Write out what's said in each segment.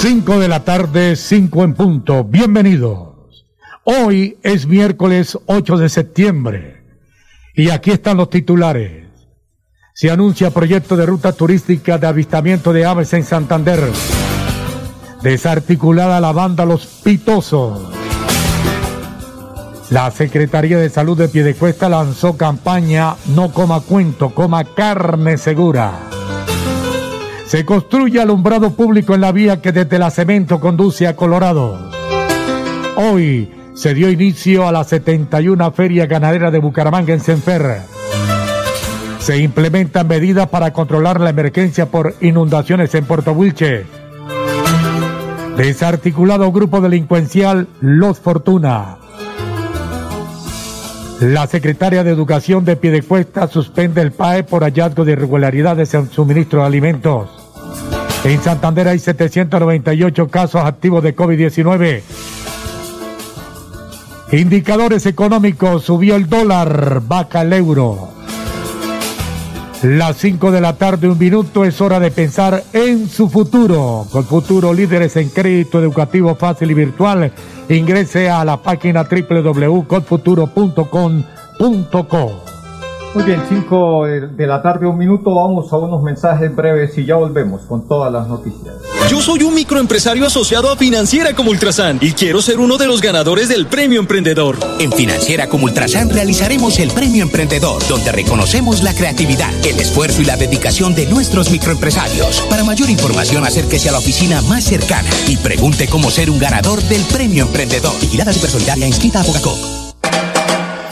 5 de la tarde, 5 en punto. Bienvenidos. Hoy es miércoles 8 de septiembre y aquí están los titulares. Se anuncia proyecto de ruta turística de avistamiento de aves en Santander. Desarticulada la banda Los Pitosos. La Secretaría de Salud de Piedecuesta lanzó campaña No coma cuento, coma carne segura. Se construye alumbrado público en la vía que desde la cemento conduce a Colorado. Hoy se dio inicio a la 71 Feria Ganadera de Bucaramanga en Senfer. Se implementan medidas para controlar la emergencia por inundaciones en Puerto Wilche. Desarticulado grupo delincuencial Los Fortuna. La secretaria de Educación de Piedecuesta suspende el PAE por hallazgo de irregularidades en suministro de alimentos. En Santander hay 798 casos activos de COVID-19. Indicadores económicos, subió el dólar, baja el euro. Las 5 de la tarde, un minuto, es hora de pensar en su futuro. Con futuro líderes en crédito educativo fácil y virtual, ingrese a la página www.codfuturo.com.co. Muy bien, 5 de la tarde, un minuto, vamos a unos mensajes breves y ya volvemos con todas las noticias. Yo soy un microempresario asociado a Financiera como Ultrasan y quiero ser uno de los ganadores del Premio Emprendedor. En Financiera como Ultrasan realizaremos el Premio Emprendedor, donde reconocemos la creatividad, el esfuerzo y la dedicación de nuestros microempresarios. Para mayor información, acérquese a la oficina más cercana y pregunte cómo ser un ganador del Premio Emprendedor. Vigilada Supersolidaria inscrita a Bogacop.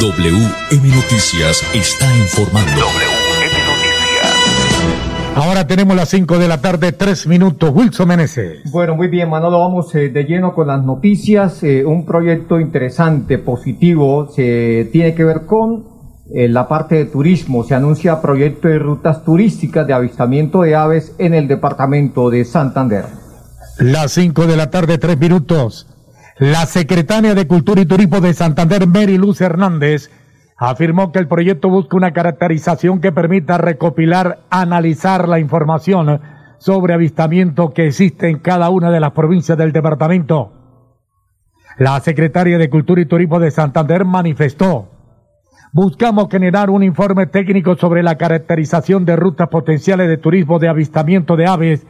WM Noticias está informando. WM Noticias. Ahora tenemos las 5 de la tarde, 3 minutos. Wilson Meneses. Bueno, muy bien, Manolo, vamos eh, de lleno con las noticias. Eh, un proyecto interesante, positivo, se tiene que ver con eh, la parte de turismo. Se anuncia proyecto de rutas turísticas de avistamiento de aves en el departamento de Santander. Las 5 de la tarde, 3 minutos. La secretaria de Cultura y Turismo de Santander, Mary Luz Hernández, afirmó que el proyecto busca una caracterización que permita recopilar, analizar la información sobre avistamiento que existe en cada una de las provincias del departamento. La secretaria de Cultura y Turismo de Santander manifestó, buscamos generar un informe técnico sobre la caracterización de rutas potenciales de turismo de avistamiento de aves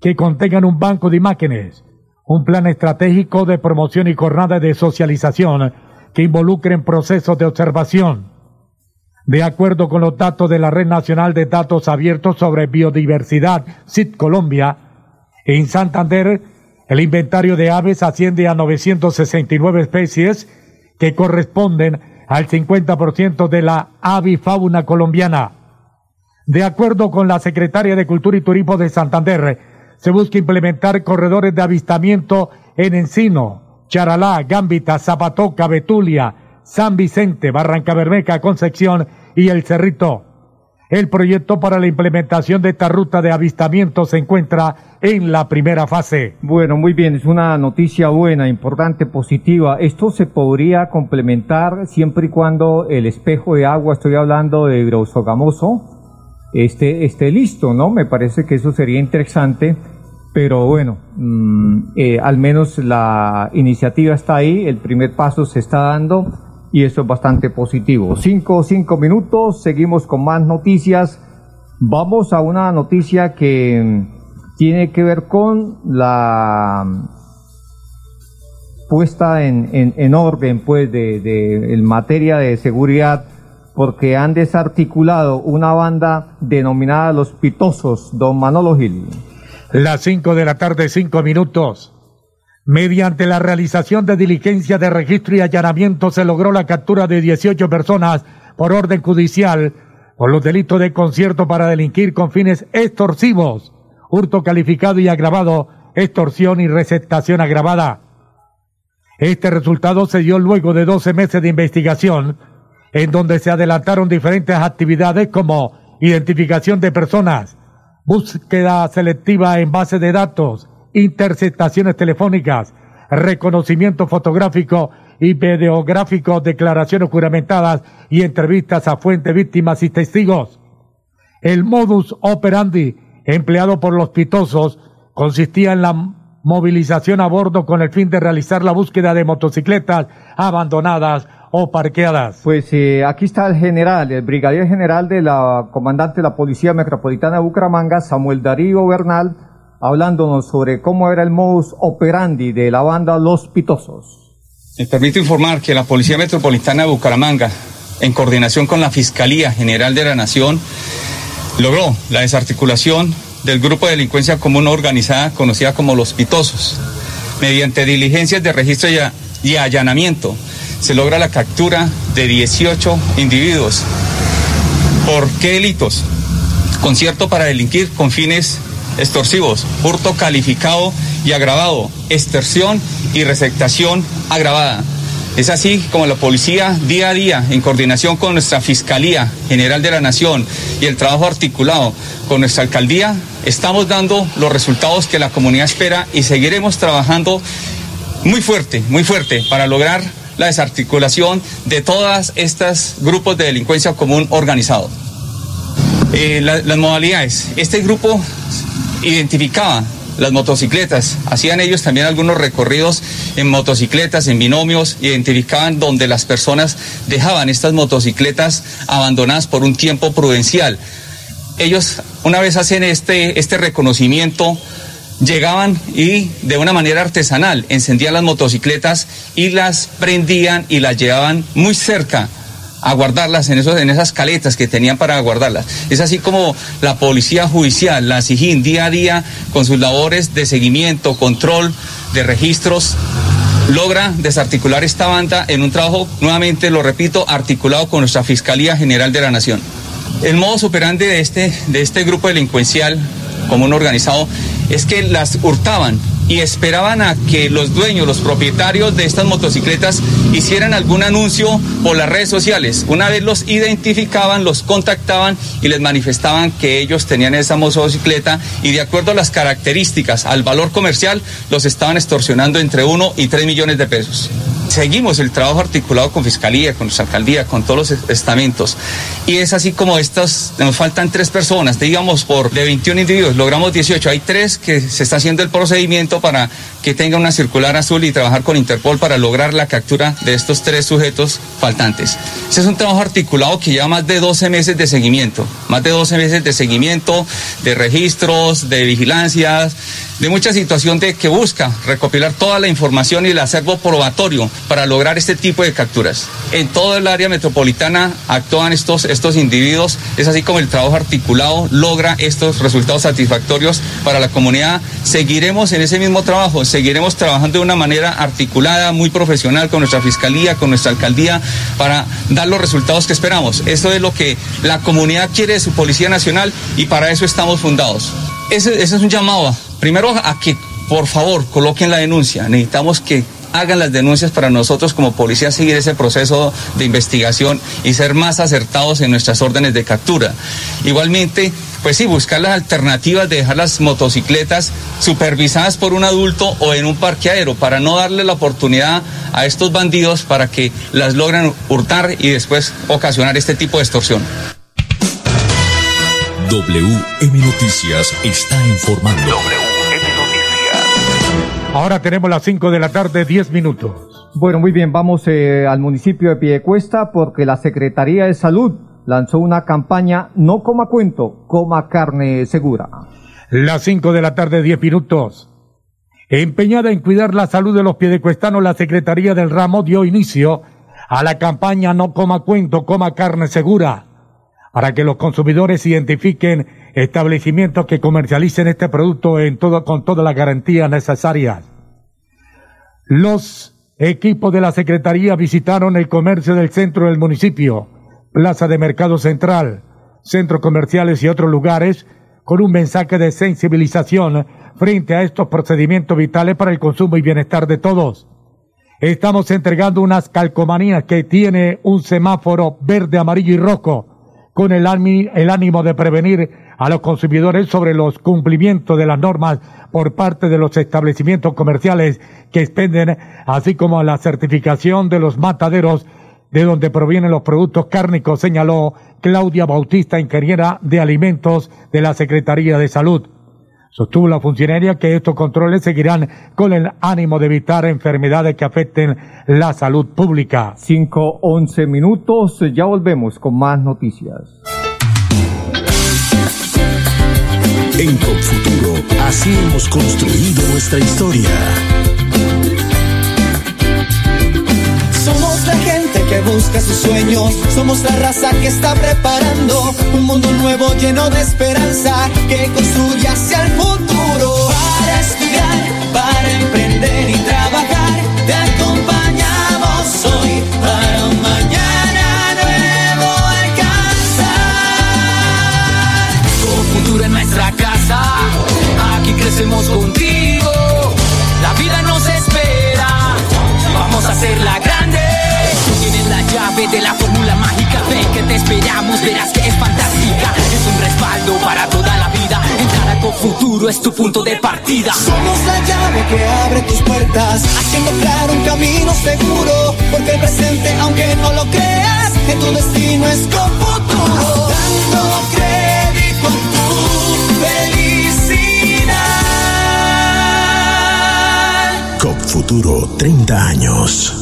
que contengan un banco de imágenes un plan estratégico de promoción y jornada de socialización que involucren procesos de observación. De acuerdo con los datos de la Red Nacional de Datos Abiertos sobre Biodiversidad, CIT Colombia, en Santander el inventario de aves asciende a 969 especies que corresponden al 50% de la avifauna colombiana. De acuerdo con la secretaria de Cultura y Turismo de Santander, se busca implementar corredores de avistamiento en Encino, Charalá, Gambita, Zapatoca, Betulia, San Vicente, Barranca Bermeja, Concepción y El Cerrito. El proyecto para la implementación de esta ruta de avistamiento se encuentra en la primera fase. Bueno, muy bien, es una noticia buena, importante, positiva. Esto se podría complementar siempre y cuando el espejo de agua, estoy hablando de Grausogamoso, esté, esté listo, ¿no? Me parece que eso sería interesante, pero bueno, mm, eh, al menos la iniciativa está ahí, el primer paso se está dando y eso es bastante positivo. Cinco, cinco minutos, seguimos con más noticias. Vamos a una noticia que tiene que ver con la puesta en, en, orden pues de, de en materia de seguridad porque han desarticulado una banda denominada Los Pitosos, don Manolo Gil. Las cinco de la tarde, cinco minutos. Mediante la realización de diligencia de registro y allanamiento se logró la captura de 18 personas por orden judicial por los delitos de concierto para delinquir con fines extorsivos, hurto calificado y agravado, extorsión y receptación agravada. Este resultado se dio luego de 12 meses de investigación, en donde se adelantaron diferentes actividades como identificación de personas, búsqueda selectiva en base de datos, interceptaciones telefónicas, reconocimiento fotográfico y videográfico, declaraciones juramentadas y entrevistas a fuentes, víctimas y testigos. El modus operandi empleado por los pitosos consistía en la movilización a bordo con el fin de realizar la búsqueda de motocicletas abandonadas o parqueadas. Pues eh, aquí está el general, el brigadier general de la comandante de la Policía Metropolitana de Bucaramanga, Samuel Darío Bernal, hablándonos sobre cómo era el modus operandi de la banda Los Pitosos. Me permito informar que la Policía Metropolitana de Bucaramanga, en coordinación con la Fiscalía General de la Nación, logró la desarticulación del grupo de delincuencia común organizada conocida como Los Pitosos. Mediante diligencias de registro y allanamiento, se logra la captura de 18 individuos. ¿Por qué delitos? Concierto para delinquir con fines extorsivos, hurto calificado y agravado, extorsión y receptación agravada. Es así como la policía día a día, en coordinación con nuestra Fiscalía General de la Nación y el trabajo articulado con nuestra alcaldía, estamos dando los resultados que la comunidad espera y seguiremos trabajando muy fuerte, muy fuerte para lograr la desarticulación de todas estas grupos de delincuencia común organizado. Eh, las modalidades. Este grupo identificaba las motocicletas, hacían ellos también algunos recorridos en motocicletas, en binomios, identificaban donde las personas dejaban estas motocicletas abandonadas por un tiempo prudencial. Ellos una vez hacen este, este reconocimiento, llegaban y de una manera artesanal encendían las motocicletas y las prendían y las llevaban muy cerca a guardarlas en, esos, en esas caletas que tenían para guardarlas. Es así como la policía judicial, la SIGIN, día a día, con sus labores de seguimiento, control de registros, logra desarticular esta banda en un trabajo, nuevamente lo repito, articulado con nuestra Fiscalía General de la Nación. El modo superante de este, de este grupo delincuencial común organizado es que las hurtaban y esperaban a que los dueños, los propietarios de estas motocicletas hicieran algún anuncio por las redes sociales. Una vez los identificaban, los contactaban y les manifestaban que ellos tenían esa motocicleta y de acuerdo a las características, al valor comercial, los estaban extorsionando entre 1 y 3 millones de pesos. Seguimos el trabajo articulado con Fiscalía, con nuestra alcaldía, con todos los estamentos. Y es así como estas, nos faltan tres personas, digamos, por de 21 individuos, logramos 18. Hay tres que se está haciendo el procedimiento para que tenga una circular azul y trabajar con Interpol para lograr la captura de estos tres sujetos faltantes. Ese es un trabajo articulado que lleva más de 12 meses de seguimiento, más de 12 meses de seguimiento, de registros, de vigilancias, de mucha situación de que busca recopilar toda la información y el acervo probatorio para lograr este tipo de capturas. En todo el área metropolitana actúan estos, estos individuos, es así como el trabajo articulado logra estos resultados satisfactorios para la comunidad. Seguiremos en ese mismo trabajo, seguiremos trabajando de una manera articulada, muy profesional con nuestra fiscalía, con nuestra alcaldía, para dar los resultados que esperamos. Eso es lo que la comunidad quiere de su Policía Nacional y para eso estamos fundados. Ese, ese es un llamado, primero a que por favor coloquen la denuncia. Necesitamos que hagan las denuncias para nosotros como policía seguir ese proceso de investigación y ser más acertados en nuestras órdenes de captura. Igualmente, pues sí, buscar las alternativas de dejar las motocicletas supervisadas por un adulto o en un parqueadero para no darle la oportunidad a estos bandidos para que las logren hurtar y después ocasionar este tipo de extorsión. WM Noticias está informando. Ahora tenemos las 5 de la tarde, 10 minutos. Bueno, muy bien, vamos eh, al municipio de Piedecuesta porque la Secretaría de Salud lanzó una campaña No coma cuento, coma carne segura. Las 5 de la tarde, 10 minutos. Empeñada en cuidar la salud de los piedecuestanos, la Secretaría del Ramo dio inicio a la campaña No coma cuento, coma carne segura, para que los consumidores identifiquen establecimientos que comercialicen este producto en todo, con todas las garantías necesarias. Los equipos de la Secretaría visitaron el comercio del centro del municipio, Plaza de Mercado Central, centros comerciales y otros lugares, con un mensaje de sensibilización frente a estos procedimientos vitales para el consumo y bienestar de todos. Estamos entregando unas calcomanías que tiene un semáforo verde, amarillo y rojo, con el, el ánimo de prevenir a los consumidores sobre los cumplimientos de las normas por parte de los establecimientos comerciales que expenden, así como la certificación de los mataderos de donde provienen los productos cárnicos, señaló Claudia Bautista, ingeniera de alimentos de la Secretaría de Salud. Sostuvo la funcionaria que estos controles seguirán con el ánimo de evitar enfermedades que afecten la salud pública. Cinco, once minutos, ya volvemos con más noticias. En Confuturo, así hemos construido nuestra historia. Que busca sus sueños, somos la raza que está preparando un mundo nuevo lleno de esperanza que construye hacia el futuro. Para estudiar, para emprender y trabajar, futuro es tu punto de partida. Somos la llave que abre tus puertas, haciendo claro un camino seguro. Porque el presente, aunque no lo creas, que tu destino es con futuro. Dando crédito a tu felicidad. COP Futuro 30 años.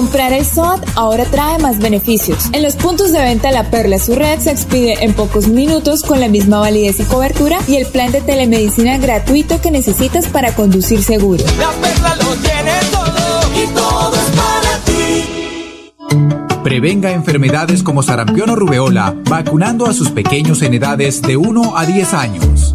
Comprar el SOAT ahora trae más beneficios. En los puntos de venta La Perla su red se expide en pocos minutos con la misma validez y cobertura y el plan de telemedicina gratuito que necesitas para conducir seguro. La perla lo tiene todo y todo es para ti. Prevenga enfermedades como sarampión o rubeola vacunando a sus pequeños en edades de 1 a 10 años.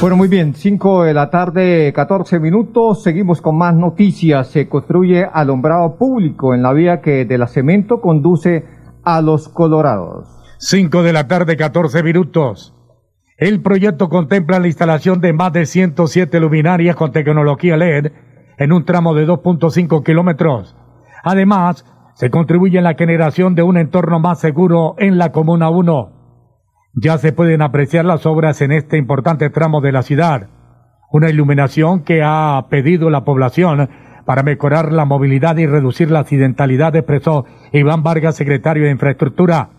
Bueno, muy bien, 5 de la tarde, 14 minutos. Seguimos con más noticias. Se construye alumbrado público en la vía que de la cemento conduce a los Colorados. 5 de la tarde, 14 minutos. El proyecto contempla la instalación de más de 107 luminarias con tecnología LED en un tramo de 2.5 kilómetros. Además, se contribuye en la generación de un entorno más seguro en la Comuna 1. Ya se pueden apreciar las obras en este importante tramo de la ciudad. Una iluminación que ha pedido la población para mejorar la movilidad y reducir la accidentalidad, expresó Iván Vargas, secretario de Infraestructura.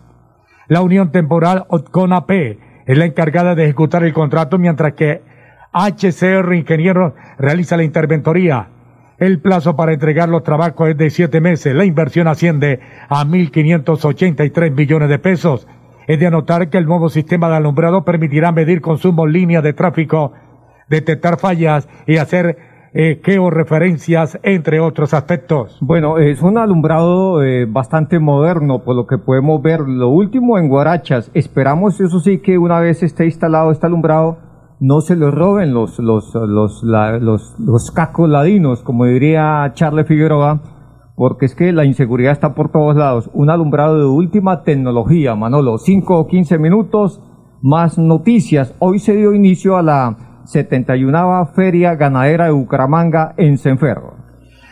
La Unión Temporal OTCONAP es la encargada de ejecutar el contrato mientras que HCR Ingeniero realiza la interventoría. El plazo para entregar los trabajos es de siete meses. La inversión asciende a 1.583 millones de pesos. Es de anotar que el nuevo sistema de alumbrado permitirá medir consumo en línea de tráfico, detectar fallas y hacer eh, georreferencias, entre otros aspectos. Bueno, es un alumbrado eh, bastante moderno, por lo que podemos ver. Lo último en Guarachas. Esperamos, eso sí, que una vez esté instalado este alumbrado, no se lo roben los, los, los, los, los cacos ladinos, como diría Charles Figueroa, porque es que la inseguridad está por todos lados. Un alumbrado de última tecnología, Manolo. 5 o 15 minutos, más noticias. Hoy se dio inicio a la 71 Feria Ganadera de Bucaramanga en Senferro.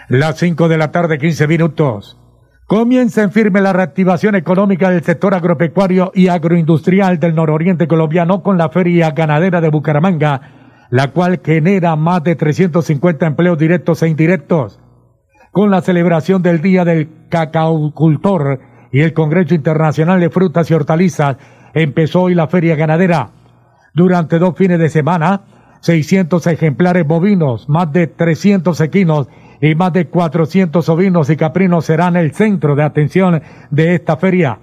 Las 5 de la tarde, 15 minutos. Comienza en firme la reactivación económica del sector agropecuario y agroindustrial del nororiente colombiano con la Feria Ganadera de Bucaramanga, la cual genera más de 350 empleos directos e indirectos. Con la celebración del Día del Cacaocultor y el Congreso Internacional de Frutas y Hortalizas, empezó hoy la Feria Ganadera. Durante dos fines de semana, 600 ejemplares bovinos, más de 300 equinos y más de 400 ovinos y caprinos serán el centro de atención de esta feria.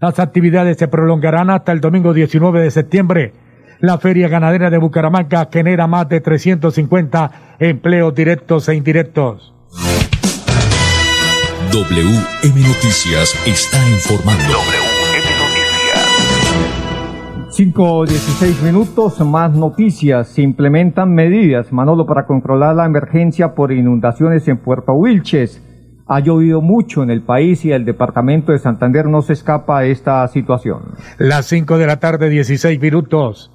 Las actividades se prolongarán hasta el domingo 19 de septiembre. La feria ganadera de Bucaramanga genera más de 350 empleos directos e indirectos. WM Noticias está informando. 5 16 minutos, más noticias. Se implementan medidas, Manolo, para controlar la emergencia por inundaciones en Puerto Wilches. Ha llovido mucho en el país y el departamento de Santander no se escapa a esta situación. Las 5 de la tarde, 16 minutos.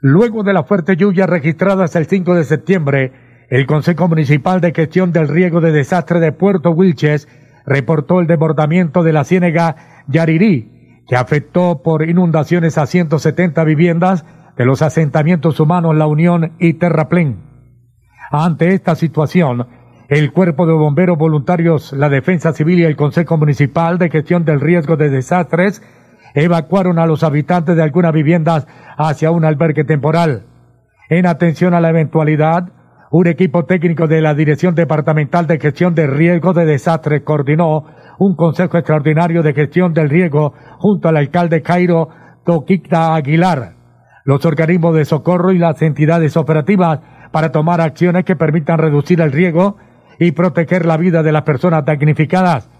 Luego de las fuertes lluvias registradas el 5 de septiembre, el Consejo Municipal de Gestión del Riego de Desastre de Puerto Wilches reportó el desbordamiento de la ciénega Yarirí, que afectó por inundaciones a 170 viviendas de los asentamientos humanos La Unión y Terraplén. Ante esta situación, el Cuerpo de Bomberos Voluntarios, la Defensa Civil y el Consejo Municipal de Gestión del Riesgo de Desastres evacuaron a los habitantes de algunas viviendas hacia un albergue temporal. En atención a la eventualidad, un equipo técnico de la Dirección Departamental de Gestión de Riesgo de Desastres coordinó un Consejo Extraordinario de Gestión del Riego junto al alcalde Cairo Toquita Aguilar, los organismos de socorro y las entidades operativas para tomar acciones que permitan reducir el riego y proteger la vida de las personas damnificadas.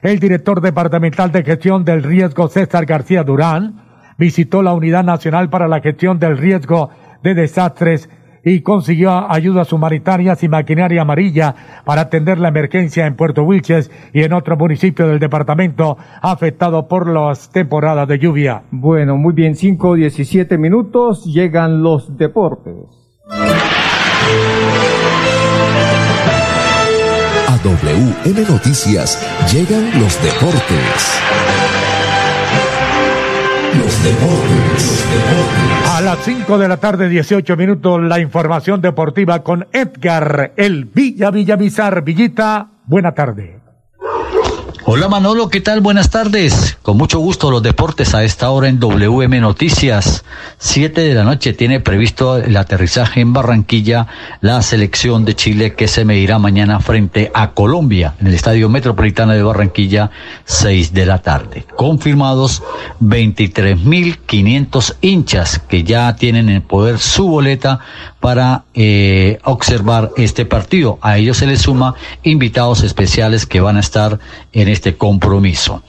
El director departamental de gestión del riesgo César García Durán visitó la Unidad Nacional para la Gestión del Riesgo de Desastres y consiguió ayudas humanitarias y maquinaria amarilla para atender la emergencia en Puerto Wilches y en otro municipio del departamento afectado por las temporadas de lluvia. Bueno, muy bien, 5 17 minutos, llegan los deportes. A WM Noticias llegan los deportes. A las 5 de la tarde, 18 minutos, la información deportiva con Edgar, el Villa Villamizar. Villita, buena tarde. Hola Manolo, ¿qué tal? Buenas tardes. Con mucho gusto los deportes a esta hora en WM Noticias. Siete de la noche tiene previsto el aterrizaje en Barranquilla la selección de Chile que se medirá mañana frente a Colombia en el Estadio Metropolitano de Barranquilla, seis de la tarde. Confirmados 23.500 hinchas que ya tienen en poder su boleta para eh, observar este partido. A ellos se les suma invitados especiales que van a estar en este compromiso.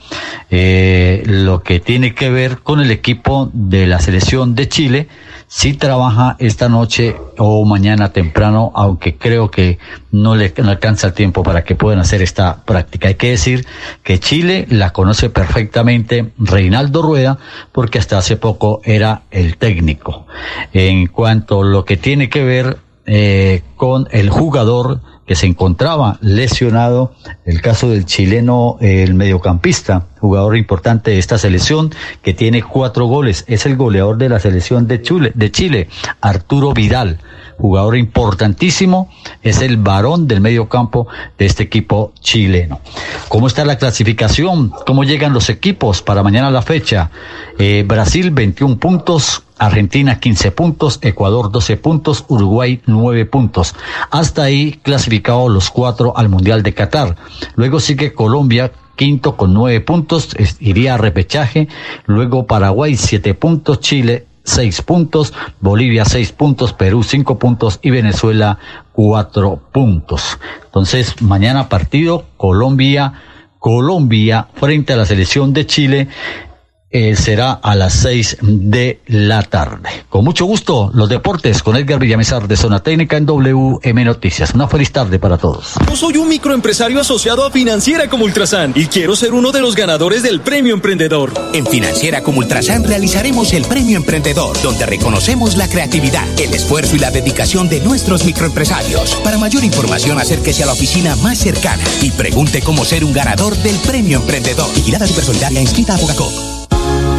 Eh, lo que tiene que ver con el equipo de la selección de Chile, si trabaja esta noche o mañana temprano, aunque creo que no le no alcanza el tiempo para que puedan hacer esta práctica. Hay que decir que Chile la conoce perfectamente Reinaldo Rueda, porque hasta hace poco era el técnico. En cuanto a lo que tiene que ver eh, con el jugador que se encontraba lesionado, el caso del chileno, el mediocampista, jugador importante de esta selección, que tiene cuatro goles, es el goleador de la selección de Chile, de Chile Arturo Vidal, jugador importantísimo, es el varón del medio campo de este equipo chileno. ¿Cómo está la clasificación? ¿Cómo llegan los equipos para mañana la fecha? Eh, Brasil 21 puntos, Argentina 15 puntos, Ecuador 12 puntos, Uruguay 9 puntos. Hasta ahí clasificados los cuatro al Mundial de Qatar. Luego sigue Colombia quinto con nueve puntos, iría a repechaje. Luego Paraguay siete puntos, Chile seis puntos, Bolivia seis puntos, Perú cinco puntos y Venezuela cuatro puntos. Entonces, mañana partido Colombia, Colombia frente a la selección de Chile eh, será a las seis de la tarde. Con mucho gusto, los deportes con Edgar Villamizar de Zona Técnica en WM Noticias. Una feliz tarde para todos. Yo soy un microempresario asociado a Financiera como Ultrasan y quiero ser uno de los ganadores del Premio Emprendedor. En Financiera como Ultrasan realizaremos el Premio Emprendedor, donde reconocemos la creatividad, el esfuerzo y la dedicación de nuestros microempresarios. Para mayor información, acérquese a la oficina más cercana y pregunte cómo ser un ganador del Premio Emprendedor. Vigilada Supersolidaria inscrita a Bogacop.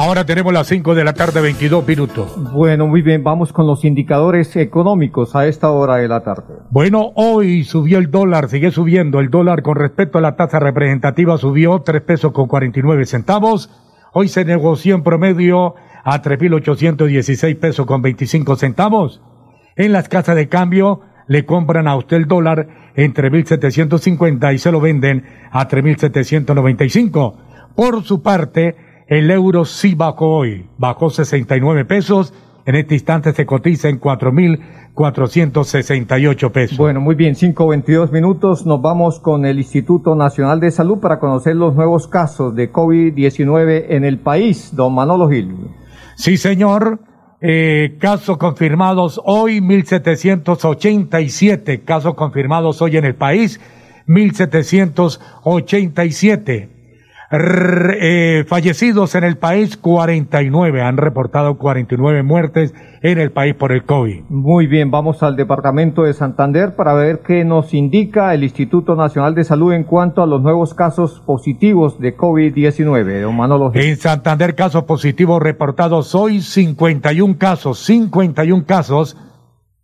Ahora tenemos las 5 de la tarde, 22 minutos. Bueno, muy bien, vamos con los indicadores económicos a esta hora de la tarde. Bueno, hoy subió el dólar, sigue subiendo. El dólar con respecto a la tasa representativa subió 3 pesos con 49 centavos. Hoy se negoció en promedio a 3.816 pesos con 25 centavos. En las casas de cambio le compran a usted el dólar en 3.750 y se lo venden a 3.795. Por su parte, el euro sí bajó hoy, bajó 69 pesos, en este instante se cotiza en 4.468 pesos. Bueno, muy bien, 5.22 minutos, nos vamos con el Instituto Nacional de Salud para conocer los nuevos casos de COVID-19 en el país. Don Manolo Gil. Sí, señor. Eh, casos confirmados hoy, 1.787 casos confirmados hoy en el país, 1.787. Eh, fallecidos en el país, 49. Han reportado 49 muertes en el país por el COVID. Muy bien, vamos al departamento de Santander para ver qué nos indica el Instituto Nacional de Salud en cuanto a los nuevos casos positivos de COVID-19. Don Manolo. En Santander, casos positivos reportados hoy, 51 casos, 51 casos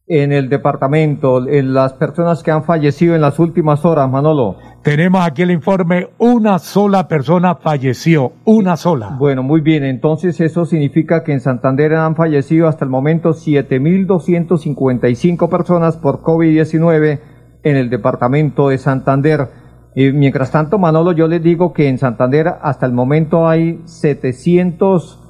en el departamento, en las personas que han fallecido en las últimas horas, Manolo? Tenemos aquí el informe, una sola persona falleció, una sola. Bueno, muy bien, entonces eso significa que en Santander han fallecido hasta el momento 7.255 personas por COVID-19 en el departamento de Santander. Y mientras tanto, Manolo, yo les digo que en Santander hasta el momento hay 700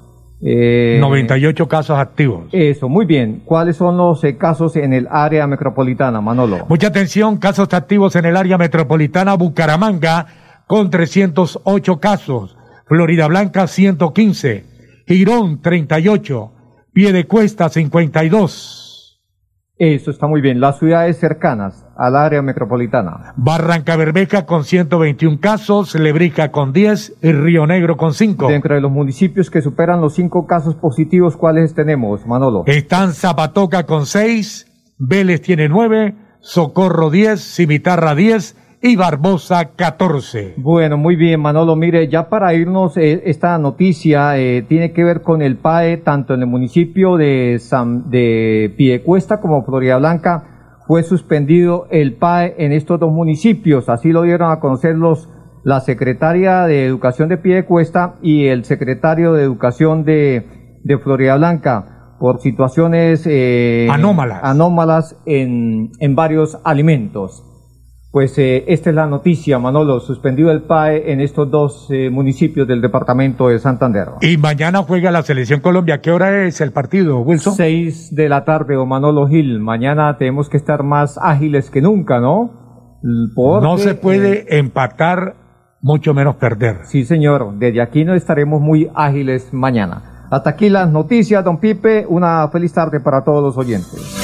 Eh, 98 casos activos. Eso, muy bien. ¿Cuáles son los eh, casos en el área metropolitana, Manolo? Mucha atención, casos activos en el área metropolitana Bucaramanga con 308 casos, Florida Blanca 115, Girón 38, Piedecuesta 52. Eso está muy bien. Las ciudades cercanas al área metropolitana. Barranca Bermeja con 121 casos, Lebrica con 10 y Río Negro con 5. Dentro de los municipios que superan los 5 casos positivos, ¿cuáles tenemos, Manolo? Están Zapatoca con 6, Vélez tiene 9, Socorro 10, Cimitarra 10 y Barbosa 14. Bueno, muy bien, Manolo. Mire, ya para irnos, eh, esta noticia eh, tiene que ver con el PAE, tanto en el municipio de, San, de Piedecuesta como Florida Blanca. Fue suspendido el PAE en estos dos municipios. Así lo dieron a conocer los, la secretaria de Educación de Piedecuesta y el secretario de Educación de, de Florida Blanca por situaciones eh, anómalas, anómalas en, en varios alimentos. Pues eh, esta es la noticia, Manolo, suspendido el PAE en estos dos eh, municipios del departamento de Santander. Y mañana juega la selección Colombia. ¿Qué hora es el partido, Wilson? Seis de la tarde, o Manolo Gil. Mañana tenemos que estar más ágiles que nunca, ¿no? Porque, no se puede eh, empatar, mucho menos perder. Sí, señor. Desde aquí no estaremos muy ágiles mañana. Hasta aquí las noticias, don Pipe. Una feliz tarde para todos los oyentes.